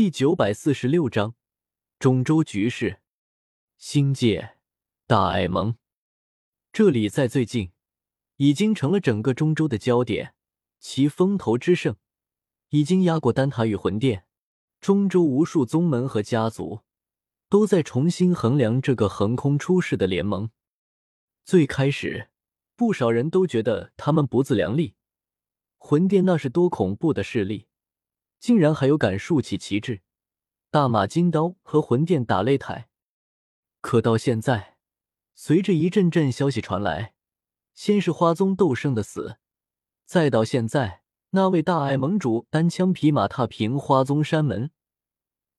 第九百四十六章中州局势。星界大爱盟，这里在最近已经成了整个中州的焦点，其风头之盛已经压过丹塔与魂殿。中州无数宗门和家族都在重新衡量这个横空出世的联盟。最开始，不少人都觉得他们不自量力，魂殿那是多恐怖的势力，竟然还有敢竖起旗帜、大马金刀和魂殿打擂台。可到现在，随着一阵阵消息传来，先是花宗斗圣的死，再到现在。那位大爱盟主单枪匹马踏平花宗山门，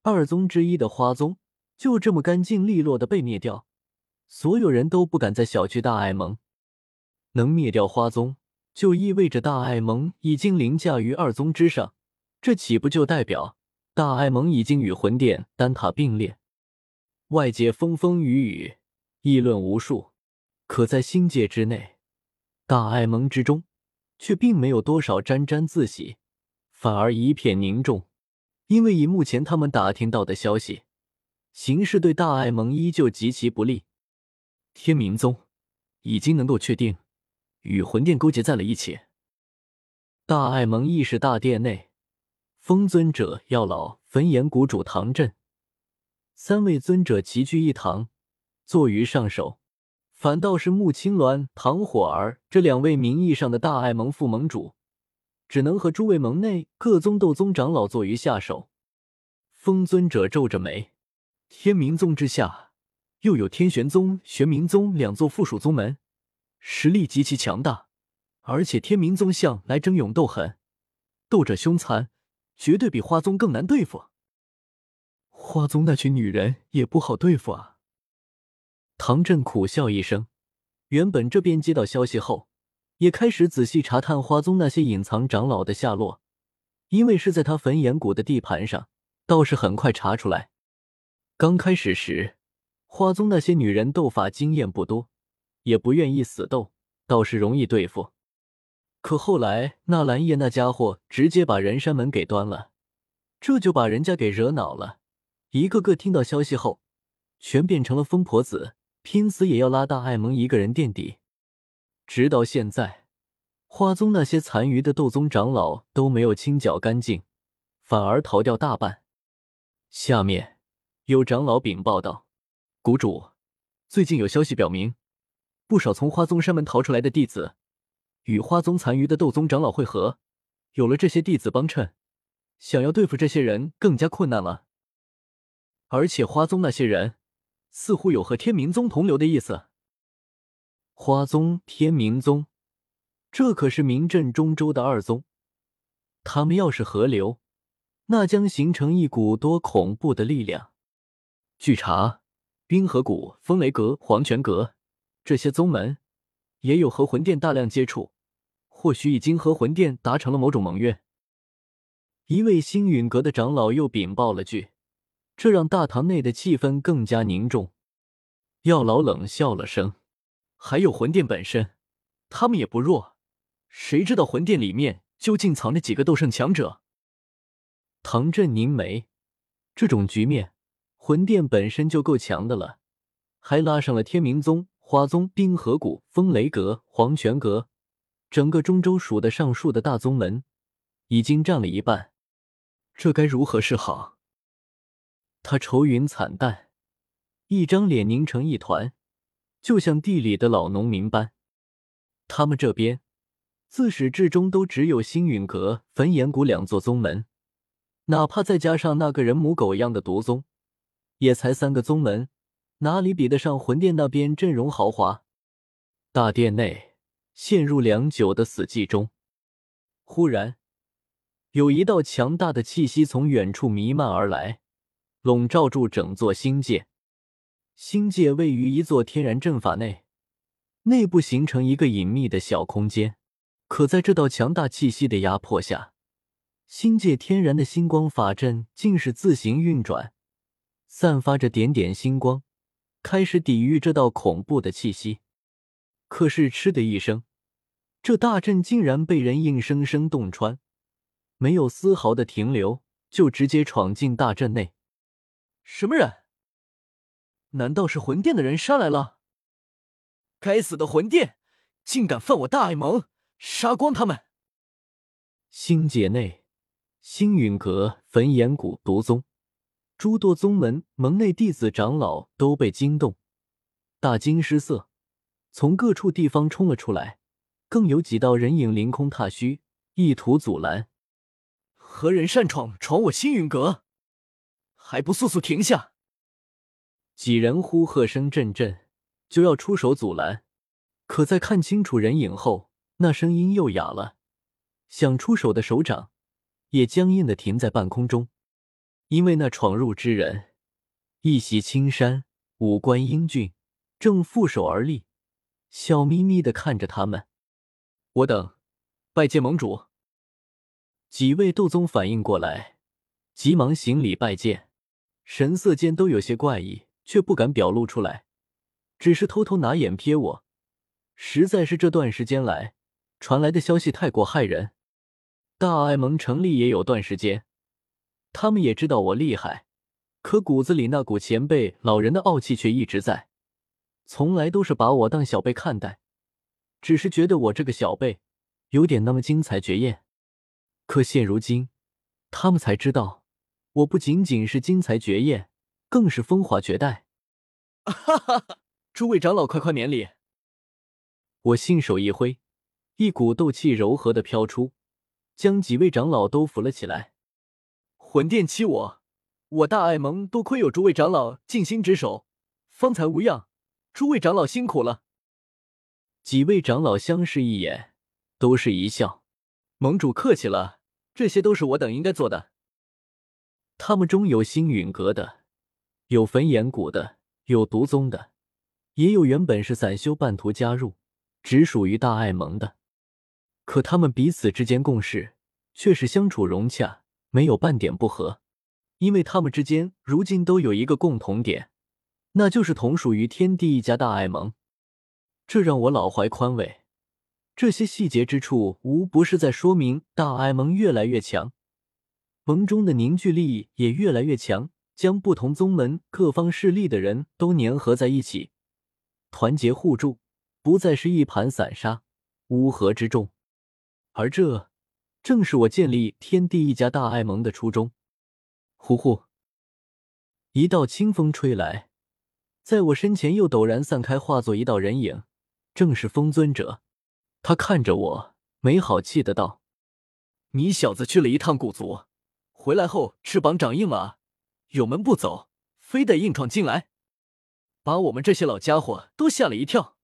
二宗之一的花宗就这么干净利落的被灭掉，所有人都不敢再小觑大爱盟。能灭掉花宗，就意味着大爱盟已经凌驾于二宗之上，这岂不就代表大爱盟已经与魂殿、丹塔并列？外界风风雨雨，议论无数，可在星界之内，大爱盟之中。却并没有多少沾沾自喜，反而一片凝重，因为以目前他们打听到的消息，形势对大爱盟依旧极其不利。天明宗已经能够确定与魂殿勾结在了一起。大爱盟议事大殿内，风尊者、药老、焚炎谷主唐震三位尊者齐聚一堂，坐于上首。反倒是穆青鸾、唐火儿这两位名义上的大爱盟副盟主，只能和诸位盟内各宗斗宗长老坐于下手。风尊者皱着眉，天明宗之下又有天玄宗、玄冥宗两座附属宗门，实力极其强大，而且天明宗向来争勇斗狠，斗者凶残，绝对比花宗更难对付。花宗那群女人也不好对付啊。唐振苦笑一声，原本这边接到消息后，也开始仔细查探花宗那些隐藏长老的下落，因为是在他焚炎谷的地盘上，倒是很快查出来。刚开始时，花宗那些女人斗法经验不多，也不愿意死斗，倒是容易对付。可后来纳兰叶那家伙直接把人山门给端了，这就把人家给惹恼了，一个个听到消息后，全变成了疯婆子。拼死也要拉大爱盟一个人垫底，直到现在，花宗那些残余的斗宗长老都没有清剿干净，反而逃掉大半。下面有长老禀报道：“谷主，最近有消息表明，不少从花宗山门逃出来的弟子，与花宗残余的斗宗长老会合。有了这些弟子帮衬，想要对付这些人更加困难了。而且花宗那些人……”似乎有和天明宗同流的意思。花宗、天明宗，这可是名震中州的二宗。他们要是合流，那将形成一股多恐怖的力量。据查，冰河谷、风雷阁、黄泉阁这些宗门也有和魂殿大量接触，或许已经和魂殿达成了某种盟约。一位星陨阁的长老又禀报了句。这让大堂内的气氛更加凝重。药老冷笑了声：“还有魂殿本身，他们也不弱。谁知道魂殿里面究竟藏着几个斗圣强者？”唐振凝眉：“这种局面，魂殿本身就够强的了，还拉上了天明宗、花宗、冰河谷、风雷阁、黄泉阁，整个中州数得上数的大宗门，已经占了一半。这该如何是好？”他愁云惨淡，一张脸凝成一团，就像地里的老农民般。他们这边自始至终都只有星陨阁、焚炎谷两座宗门，哪怕再加上那个人母狗一样的毒宗，也才三个宗门，哪里比得上魂殿那边阵容豪华？大殿内陷入良久的死寂中，忽然有一道强大的气息从远处弥漫而来。笼罩住整座星界，星界位于一座天然阵法内，内部形成一个隐秘的小空间。可在这道强大气息的压迫下，星界天然的星光法阵竟是自行运转，散发着点点星光，开始抵御这道恐怖的气息。可是，嗤的一声，这大阵竟然被人硬生生洞穿，没有丝毫的停留。就直接闯进大阵内。什么人？难道是魂殿的人杀来了？该死的魂殿，竟敢犯我大爱盟！杀光他们！星界内，星陨阁、焚炎谷、毒宗诸多宗门门内弟子长老都被惊动，大惊失色，从各处地方冲了出来，更有几道人影凌空踏虚，意图阻拦。何人擅闯闯我星陨阁？还不速速停下！几人呼喝声阵阵，就要出手阻拦，可在看清楚人影后。那声音又哑了，想出手的手掌也僵硬的停在半空中，因为那闯入之人一袭青衫，五官英俊，正负手而立，笑眯眯的看着他们。我等拜见盟主。几位斗宗反应过来，急忙行礼拜见，神色间都有些怪异，却不敢表露出来，只是偷偷拿眼瞥我。实在是这段时间来。传来的消息太过骇人，大爱盟成立也有段时间，他们也知道我厉害，可骨子里那股前辈老人的傲气却一直在，从来都是把我当小辈看待，只是觉得我这个小辈有点那么精彩绝艳。可现如今，他们才知道，我不仅仅是精彩绝艳，更是风华绝代。哈哈哈！诸位长老，快快免礼！我信手一挥。一股斗气柔和的飘出，将几位长老都扶了起来。魂殿欺我，我大爱盟多亏有诸位长老尽心值守，方才无恙。诸位长老辛苦了。几位长老相视一眼，都是一笑。盟主客气了，这些都是我等应该做的。他们中有星陨阁的，有焚炎谷的，有毒宗的，也有原本是散修半途加入，只属于大爱盟的。可他们彼此之间共事，却是相处融洽，没有半点不和。因为他们之间如今都有一个共同点，那就是同属于天地一家大爱盟。这让我老怀宽慰。这些细节之处，无不是在说明大爱盟越来越强，盟中的凝聚力也越来越强，将不同宗门各方势力的人都粘合在一起，团结互助，不再是一盘散沙，乌合之众。而这正是我建立天地一家大爱盟的初衷。呼呼，一道清风吹来，在我身前又陡然散开，化作一道人影，正是风尊者。他看着我，没好气的道：“你小子去了一趟古族，回来后翅膀长硬了！有门不走，非得硬闯进来，把我们这些老家伙都吓了一跳。”